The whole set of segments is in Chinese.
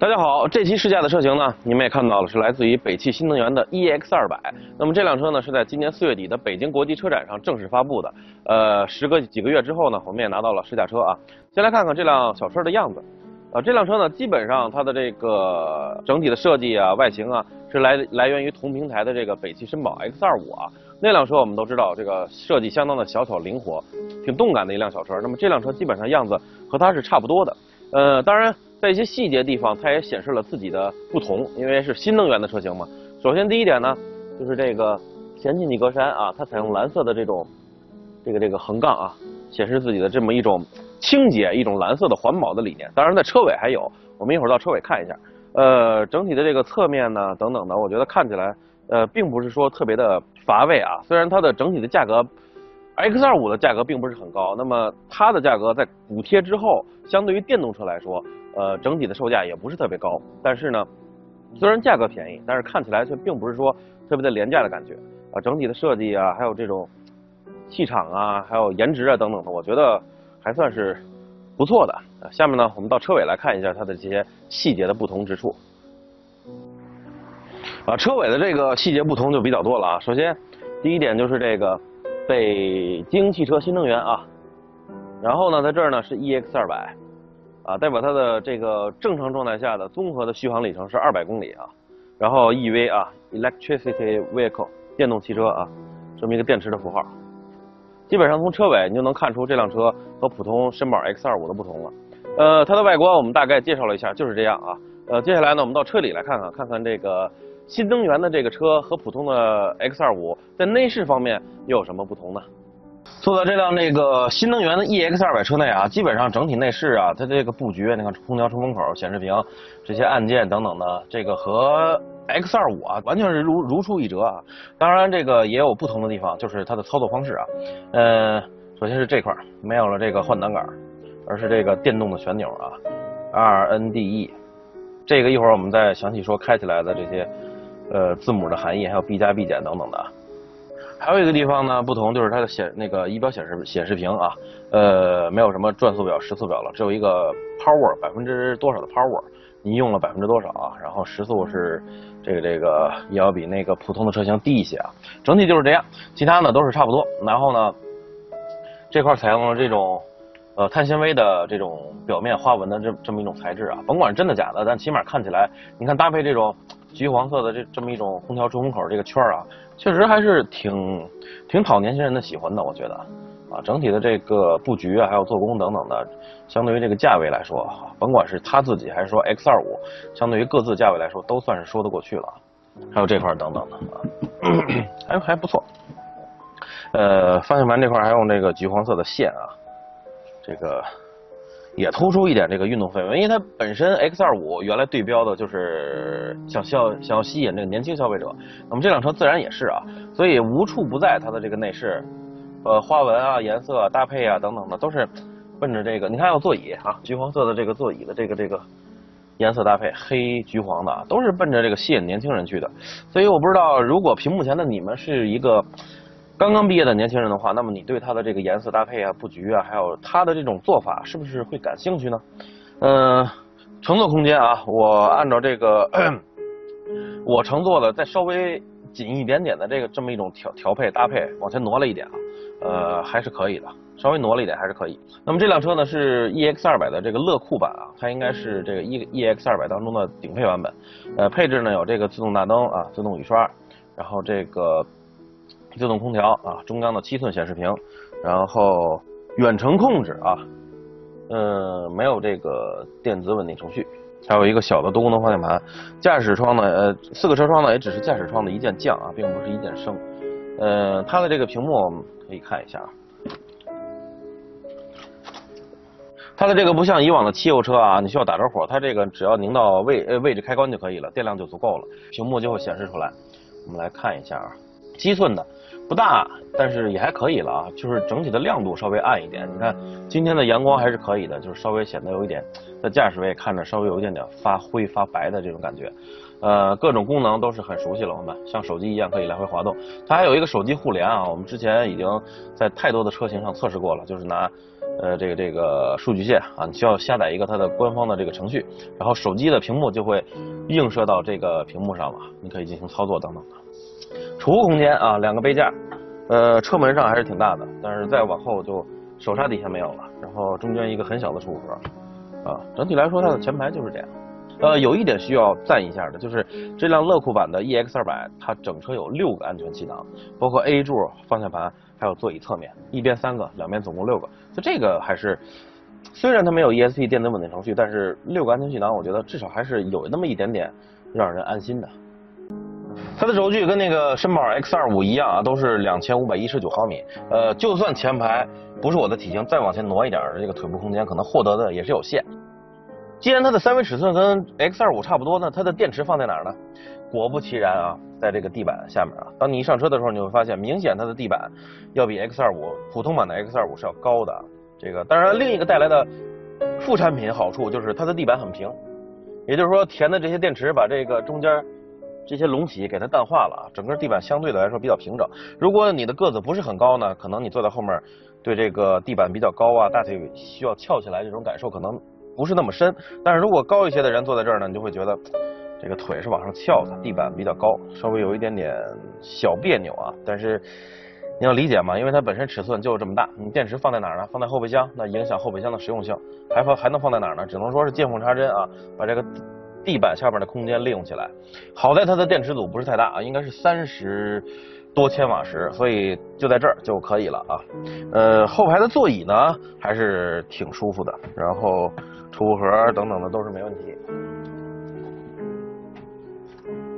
大家好，这期试驾的车型呢，你们也看到了，是来自于北汽新能源的 EX 二百。那么这辆车呢，是在今年四月底的北京国际车展上正式发布的。呃，时隔几个月之后呢，我们也拿到了试驾车啊。先来看看这辆小车的样子。呃，这辆车呢，基本上它的这个整体的设计啊、外形啊，是来来源于同平台的这个北汽绅宝 X 二五啊。那辆车我们都知道，这个设计相当的小巧灵活，挺动感的一辆小车。那么这辆车基本上样子和它是差不多的。呃，当然。在一些细节地方，它也显示了自己的不同，因为是新能源的车型嘛。首先第一点呢，就是这个前进气格栅啊，它采用蓝色的这种这个这个横杠啊，显示自己的这么一种清洁、一种蓝色的环保的理念。当然，在车尾还有，我们一会儿到车尾看一下。呃，整体的这个侧面呢，等等的，我觉得看起来呃，并不是说特别的乏味啊。虽然它的整体的价格。X 二五的价格并不是很高，那么它的价格在补贴之后，相对于电动车来说，呃，整体的售价也不是特别高。但是呢，虽然价格便宜，但是看起来却并不是说特别的廉价的感觉啊。整体的设计啊，还有这种气场啊，还有颜值啊等等的，我觉得还算是不错的。下面呢，我们到车尾来看一下它的这些细节的不同之处。啊，车尾的这个细节不同就比较多了啊。首先，第一点就是这个。北京汽车新能源啊，然后呢，在这儿呢是 EX 二百，啊，代表它的这个正常状态下的综合的续航里程是二百公里啊，然后 EV 啊，Electricity Vehicle 电动汽车啊，这么一个电池的符号，基本上从车尾你就能看出这辆车和普通绅宝 X 二五的不同了。呃，它的外观我们大概介绍了一下，就是这样啊。呃，接下来呢，我们到车里来看看，看看这个。新能源的这个车和普通的 X 二五在内饰方面又有什么不同呢？坐在这辆这个新能源的 EX 二百车内啊，基本上整体内饰啊，它这个布局，你看空调出风口、显示屏这些按键等等的，这个和 X 二五啊完全是如如出一辙啊。当然这个也有不同的地方，就是它的操作方式啊。呃，首先是这块没有了这个换挡杆，而是这个电动的旋钮啊，RNDE。这个一会儿我们再详细说开起来的这些。呃，字母的含义，还有 B 加 B 减等等的。还有一个地方呢，不同就是它的显那个仪表显示显示屏啊，呃，没有什么转速表、时速表了，只有一个 power 百分之多少的 power，你用了百分之多少啊？然后时速是这个这个也要比那个普通的车型低一些啊。整体就是这样，其他呢都是差不多。然后呢，这块采用了这种呃碳纤维的这种表面花纹的这这么一种材质啊，甭管真的假的，但起码看起来，你看搭配这种。橘黄色的这这么一种空调出风口这个圈儿啊，确实还是挺挺讨年轻人的喜欢的，我觉得啊，整体的这个布局啊，还有做工等等的，相对于这个价位来说，甭管是他自己还是说 X 二五，相对于各自价位来说，都算是说得过去了。还有这块等等的啊，还还不错。呃，方向盘这块还用这个橘黄色的线啊，这个。也突出一点这个运动氛围，因为它本身 X 二五原来对标的就是想要想要吸引这个年轻消费者，那么这辆车自然也是啊，所以无处不在它的这个内饰，呃花纹啊、颜色搭配啊等等的都是奔着这个。你看，有座椅啊，橘黄色的这个座椅的这个这个颜色搭配，黑橘黄的啊都是奔着这个吸引年轻人去的。所以我不知道，如果屏幕前的你们是一个。刚刚毕业的年轻人的话，那么你对它的这个颜色搭配啊、布局啊，还有它的这种做法，是不是会感兴趣呢？嗯，乘坐空间啊，我按照这个 我乘坐的再稍微紧一点点的这个这么一种调调配搭配，往前挪了一点啊，呃，还是可以的，稍微挪了一点还是可以。那么这辆车呢是 EX 二百的这个乐酷版啊，它应该是这个 E EX 二百当中的顶配版本。呃，配置呢有这个自动大灯啊、自动雨刷，然后这个。自动空调啊，中央的七寸显示屏，然后远程控制啊，嗯，没有这个电子稳定程序，还有一个小的多功能方向盘。驾驶窗呢，呃，四个车窗呢也只是驾驶窗的一键降啊，并不是一键升。呃，它的这个屏幕可以看一下啊，它的这个不像以往的汽油车啊，你需要打着火，它这个只要拧到位呃位置开关就可以了，电量就足够了，屏幕就会显示出来。我们来看一下啊，七寸的。不大，但是也还可以了啊，就是整体的亮度稍微暗一点。你看今天的阳光还是可以的，就是稍微显得有一点，在驾驶位看着稍微有一点点发灰发白的这种感觉。呃，各种功能都是很熟悉了，我们像手机一样可以来回滑动。它还有一个手机互联啊，我们之前已经在太多的车型上测试过了，就是拿呃这个这个数据线啊，你需要下载一个它的官方的这个程序，然后手机的屏幕就会映射到这个屏幕上了，你可以进行操作等等的。储物空间啊，两个杯架，呃，车门上还是挺大的，但是再往后就手刹底下没有了，然后中间一个很小的储物盒，啊，整体来说它的前排就是这样。呃，有一点需要赞一下的，就是这辆乐酷版的 EX 二百，它整车有六个安全气囊，包括 A 柱、方向盘，还有座椅侧面，一边三个，两边总共六个。就这个还是，虽然它没有 ESP 电子稳定程序，但是六个安全气囊，我觉得至少还是有那么一点点让人安心的。它的轴距跟那个绅宝 X 二五一样啊，都是两千五百一十九毫米。呃，就算前排不是我的体型，再往前挪一点，这个腿部空间可能获得的也是有限。既然它的三维尺寸跟 X 二五差不多，那它的电池放在哪儿呢？果不其然啊，在这个地板下面啊。当你一上车的时候，你会发现明显它的地板要比 X 二五普通版的 X 二五是要高的。这个当然另一个带来的副产品好处就是它的地板很平，也就是说填的这些电池把这个中间这些隆起给它淡化了啊，整个地板相对的来说比较平整。如果你的个子不是很高呢，可能你坐在后面对这个地板比较高啊，大腿需要翘起来这种感受可能。不是那么深，但是如果高一些的人坐在这儿呢，你就会觉得这个腿是往上翘的，地板比较高，稍微有一点点小别扭啊。但是你要理解嘛，因为它本身尺寸就这么大，你电池放在哪儿呢？放在后备箱，那影响后备箱的实用性。还放还能放在哪儿呢？只能说是见缝插针啊，把这个地板下边的空间利用起来。好在它的电池组不是太大啊，应该是三十多千瓦时，所以就在这儿就可以了啊。呃，后排的座椅呢还是挺舒服的，然后。储物盒等等的都是没问题，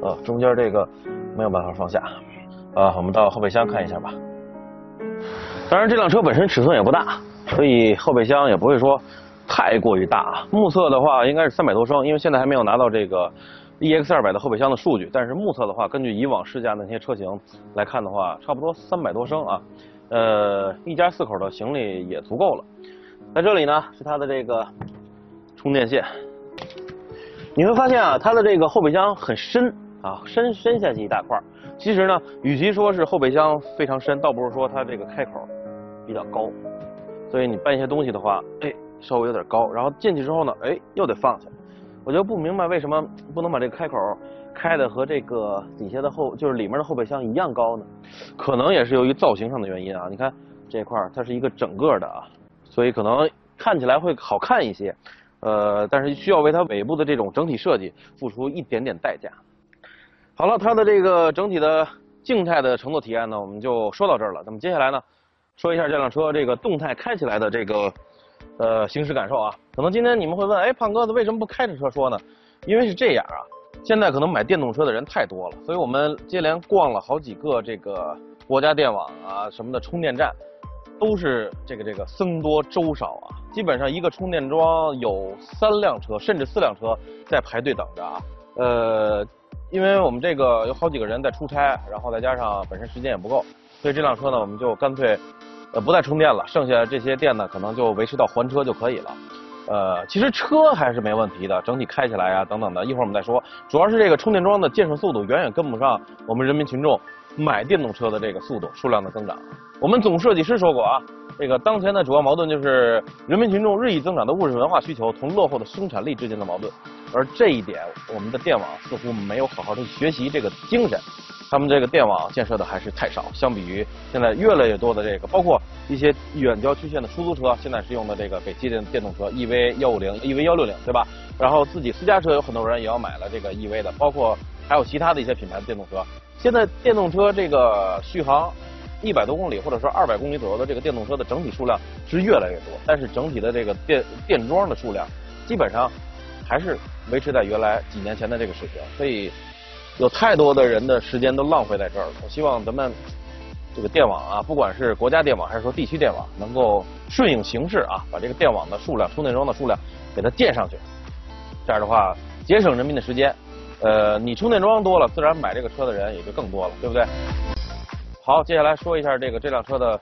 呃，中间这个没有办法放下，啊，我们到后备箱看一下吧。当然，这辆车本身尺寸也不大，所以后备箱也不会说太过于大。目测的话应该是三百多升，因为现在还没有拿到这个 EX 二百的后备箱的数据，但是目测的话，根据以往试驾的那些车型来看的话，差不多三百多升啊。呃，一家四口的行李也足够了。在这里呢，是它的这个。充电线，你会发现啊，它的这个后备箱很深啊，深深下去一大块。其实呢，与其说是后备箱非常深，倒不是说它这个开口比较高。所以你搬一些东西的话，哎，稍微有点高。然后进去之后呢，哎，又得放下。我就不明白为什么不能把这个开口开的和这个底下的后，就是里面的后备箱一样高呢？可能也是由于造型上的原因啊。你看这块它是一个整个的啊，所以可能看起来会好看一些。呃，但是需要为它尾部的这种整体设计付出一点点代价。好了，它的这个整体的静态的乘坐体验呢，我们就说到这儿了。那么接下来呢，说一下这辆车这个动态开起来的这个呃行驶感受啊。可能今天你们会问，哎，胖哥子为什么不开着车说呢？因为是这样啊，现在可能买电动车的人太多了，所以我们接连逛了好几个这个国家电网啊什么的充电站。都是这个这个僧多粥少啊，基本上一个充电桩有三辆车甚至四辆车在排队等着啊。呃，因为我们这个有好几个人在出差，然后再加上本身时间也不够，所以这辆车呢我们就干脆呃不再充电了，剩下这些电呢可能就维持到还车就可以了。呃，其实车还是没问题的，整体开起来啊等等的，一会儿我们再说。主要是这个充电桩的建设速度远远跟不上我们人民群众。买电动车的这个速度、数量的增长，我们总设计师说过啊，这个当前的主要矛盾就是人民群众日益增长的物质文化需求同落后的生产力之间的矛盾，而这一点我们的电网似乎没有好好的学习这个精神，他们这个电网建设的还是太少，相比于现在越来越多的这个，包括一些远郊区县的出租车，现在是用的这个北汽的电动车 EV 幺五零、EV 幺六零，对吧？然后自己私家车有很多人也要买了这个 EV 的，包括还有其他的一些品牌的电动车。现在电动车这个续航一百多公里，或者说二百公里左右的这个电动车的整体数量是越来越多，但是整体的这个电电桩的数量基本上还是维持在原来几年前的这个水平，所以有太多的人的时间都浪费在这儿了。我希望咱们这个电网啊，不管是国家电网还是说地区电网，能够顺应形势啊，把这个电网的数量、充电桩的数量给它建上去，这样的话节省人民的时间。呃，你充电桩多了，自然买这个车的人也就更多了，对不对？好，接下来说一下这个这辆车的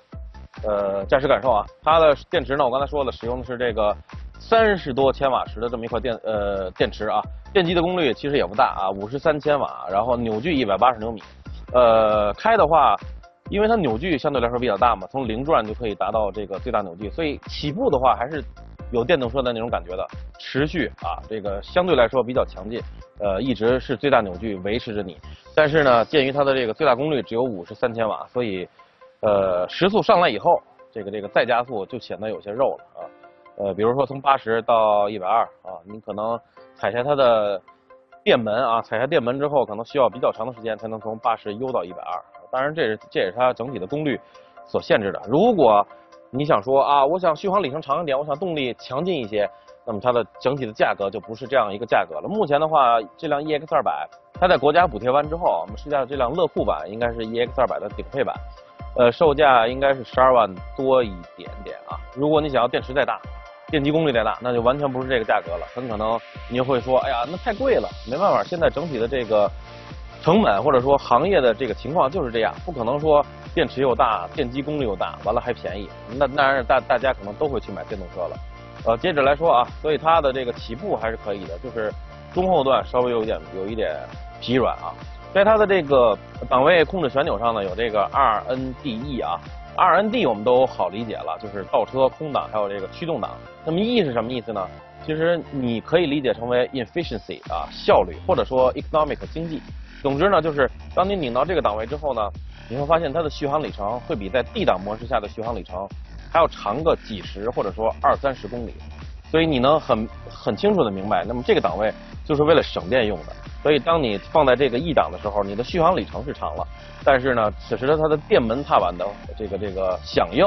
呃驾驶感受啊。它的电池呢，我刚才说了，使用的是这个三十多千瓦时的这么一块电呃电池啊，电机的功率其实也不大啊，五十三千瓦，然后扭矩一百八十牛米。呃，开的话，因为它扭矩相对来说比较大嘛，从零转就可以达到这个最大扭矩，所以起步的话还是有电动车的那种感觉的，持续啊，这个相对来说比较强劲，呃，一直是最大扭矩维持着你。但是呢，鉴于它的这个最大功率只有五十三千瓦，所以呃，时速上来以后，这个这个再加速就显得有些肉了啊。呃，比如说从八十到一百二啊，你可能踩下它的电门啊，踩下电门之后，可能需要比较长的时间才能从八十悠到一百二。当然，这是这也是它整体的功率所限制的。如果你想说啊，我想续航里程长一点，我想动力强劲一些，那么它的整体的价格就不是这样一个价格了。目前的话，这辆 EX 二百，它在国家补贴完之后，我们试驾的这辆乐酷版应该是 EX 二百的顶配版，呃，售价应该是十二万多一点点啊。如果你想要电池再大，电机功率再大，那就完全不是这个价格了。很可能你会说，哎呀，那太贵了，没办法，现在整体的这个。成本或者说行业的这个情况就是这样，不可能说电池又大，电机功率又大，完了还便宜。那当然大大家可能都会去买电动车了。呃，接着来说啊，所以它的这个起步还是可以的，就是中后段稍微有一点有一点疲软啊。在它的这个档位控制旋钮上呢，有这个 RNDE 啊，RND 我们都好理解了，就是倒车、空挡还有这个驱动挡。那么 E 是什么意思呢？其实你可以理解成为 efficiency 啊，效率，或者说 economic 经济。总之呢，就是当你拧到这个档位之后呢，你会发现它的续航里程会比在 D 档模式下的续航里程还要长个几十或者说二三十公里，所以你能很很清楚的明白，那么这个档位就是为了省电用的。所以当你放在这个 E 档的时候，你的续航里程是长了，但是呢，此时的它的电门踏板的这个这个响应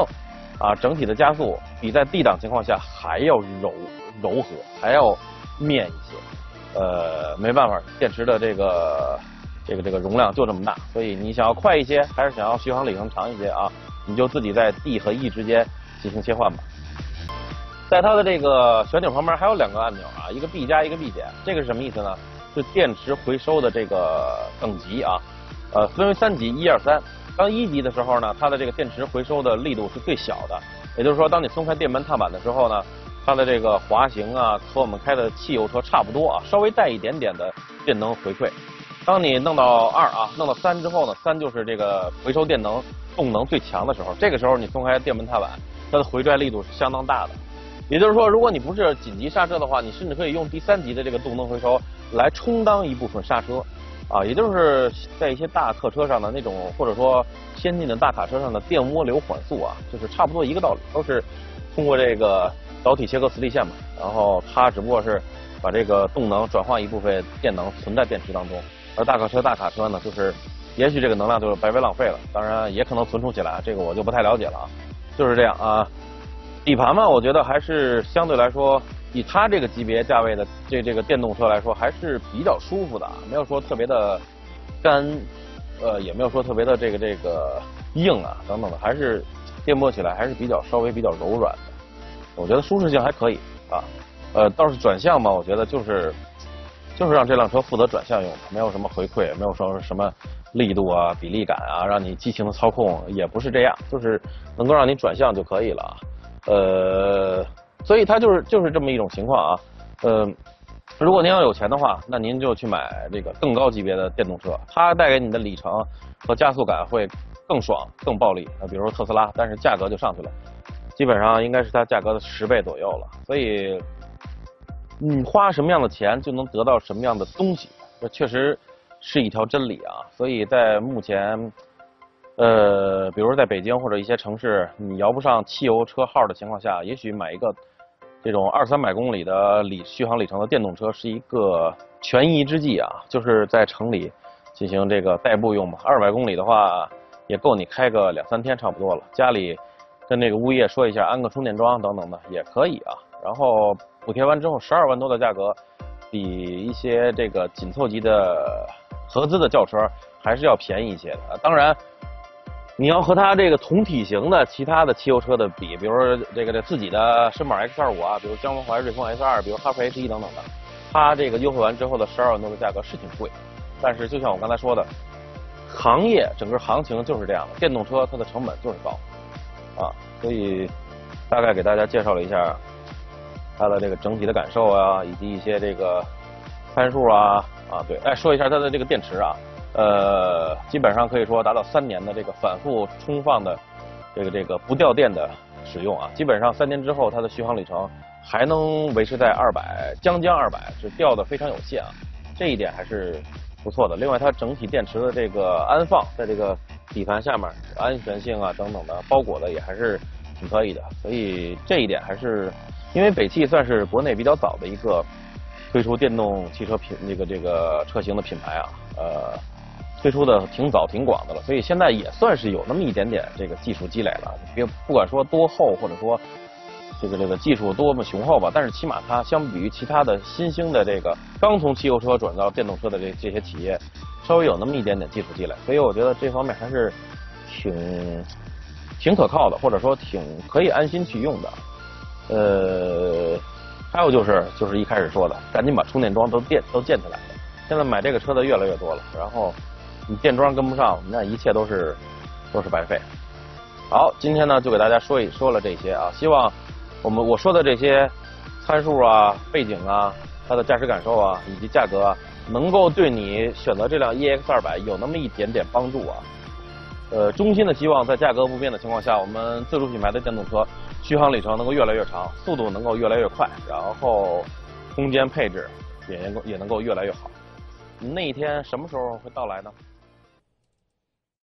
啊，整体的加速比在 D 档情况下还要柔柔和，还要面一些。呃，没办法，电池的这个。这个这个容量就这么大，所以你想要快一些，还是想要续航里程长一些啊？你就自己在 D 和 E 之间进行切换吧。在它的这个旋钮旁边还有两个按钮啊，一个 B 加，一个 B 减。这个是什么意思呢？是电池回收的这个等级啊，呃，分为三级，一二三。当一级的时候呢，它的这个电池回收的力度是最小的，也就是说，当你松开电门踏板的时候呢，它的这个滑行啊，和我们开的汽油车差不多啊，稍微带一点点的电能回馈。当你弄到二啊，弄到三之后呢，三就是这个回收电能动能最强的时候。这个时候你松开电门踏板，它的回拽力度是相当大的。也就是说，如果你不是紧急刹车的话，你甚至可以用第三级的这个动能回收来充当一部分刹车啊。也就是在一些大客车上的那种，或者说先进的大卡车上的电涡流缓速啊，就是差不多一个道理，都是通过这个导体切割磁力线嘛。然后它只不过是把这个动能转化一部分电能存在电池当中。而大客车、大卡车呢，就是也许这个能量就是白白浪费了，当然也可能存储起来，这个我就不太了解了啊。就是这样啊，底盘嘛，我觉得还是相对来说，以它这个级别价位的这这个电动车来说，还是比较舒服的啊，没有说特别的干，呃，也没有说特别的这个这个硬啊等等的，还是颠簸起来还是比较稍微比较柔软的，我觉得舒适性还可以啊。呃，倒是转向嘛，我觉得就是。就是让这辆车负责转向用的，没有什么回馈，没有说什么力度啊、比例感啊，让你激情的操控也不是这样，就是能够让你转向就可以了啊。呃，所以它就是就是这么一种情况啊。呃，如果您要有钱的话，那您就去买这个更高级别的电动车，它带给你的里程和加速感会更爽、更暴力。啊，比如特斯拉，但是价格就上去了，基本上应该是它价格的十倍左右了。所以。你花什么样的钱就能得到什么样的东西，这确实是一条真理啊。所以在目前，呃，比如在北京或者一些城市，你摇不上汽油车号的情况下，也许买一个这种二三百公里的里续航里程的电动车是一个权宜之计啊。就是在城里进行这个代步用嘛，二百公里的话也够你开个两三天差不多了。家里跟那个物业说一下，安个充电桩等等的也可以啊。然后。补贴完之后，十二万多的价格，比一些这个紧凑级的合资的轿车还是要便宜一些的。当然，你要和它这个同体型的其他的汽油车的比，比如说这个这自己的绅宝 X 二五啊，比如江淮瑞风 S 二，比如哈弗 H 一等等的，它这个优惠完之后的十二万多的价格是挺贵。但是就像我刚才说的，行业整个行情就是这样的，电动车它的成本就是高啊，所以大概给大家介绍了一下。它的这个整体的感受啊，以及一些这个参数啊啊对，哎说一下它的这个电池啊，呃，基本上可以说达到三年的这个反复充放的这个这个不掉电的使用啊，基本上三年之后它的续航里程还能维持在二百，将将二百，是掉的非常有限啊，这一点还是不错的。另外，它整体电池的这个安放在这个底盘下面，安全性啊等等的包裹的也还是挺可以的，所以这一点还是。因为北汽算是国内比较早的一个推出电动汽车品这个这个车型的品牌啊，呃，推出的挺早挺广的了，所以现在也算是有那么一点点这个技术积累了。别不管说多厚或者说这个这个技术多么雄厚吧，但是起码它相比于其他的新兴的这个刚从汽油车转到电动车的这这些企业，稍微有那么一点点技术积累，所以我觉得这方面还是挺挺可靠的，或者说挺可以安心去用的。呃，还有就是，就是一开始说的，赶紧把充电桩都建都建起来。现在买这个车的越来越多了，然后你电桩跟不上，那一切都是都是白费。好，今天呢就给大家说一说了这些啊，希望我们我说的这些参数啊、背景啊、它的驾驶感受啊以及价格，啊，能够对你选择这辆 EX 二百有那么一点点帮助啊。呃，衷心的希望在价格不变的情况下，我们自主品牌的电动车续航里程能够越来越长，速度能够越来越快，然后空间配置也能够也能够越来越好。那一天什么时候会到来呢？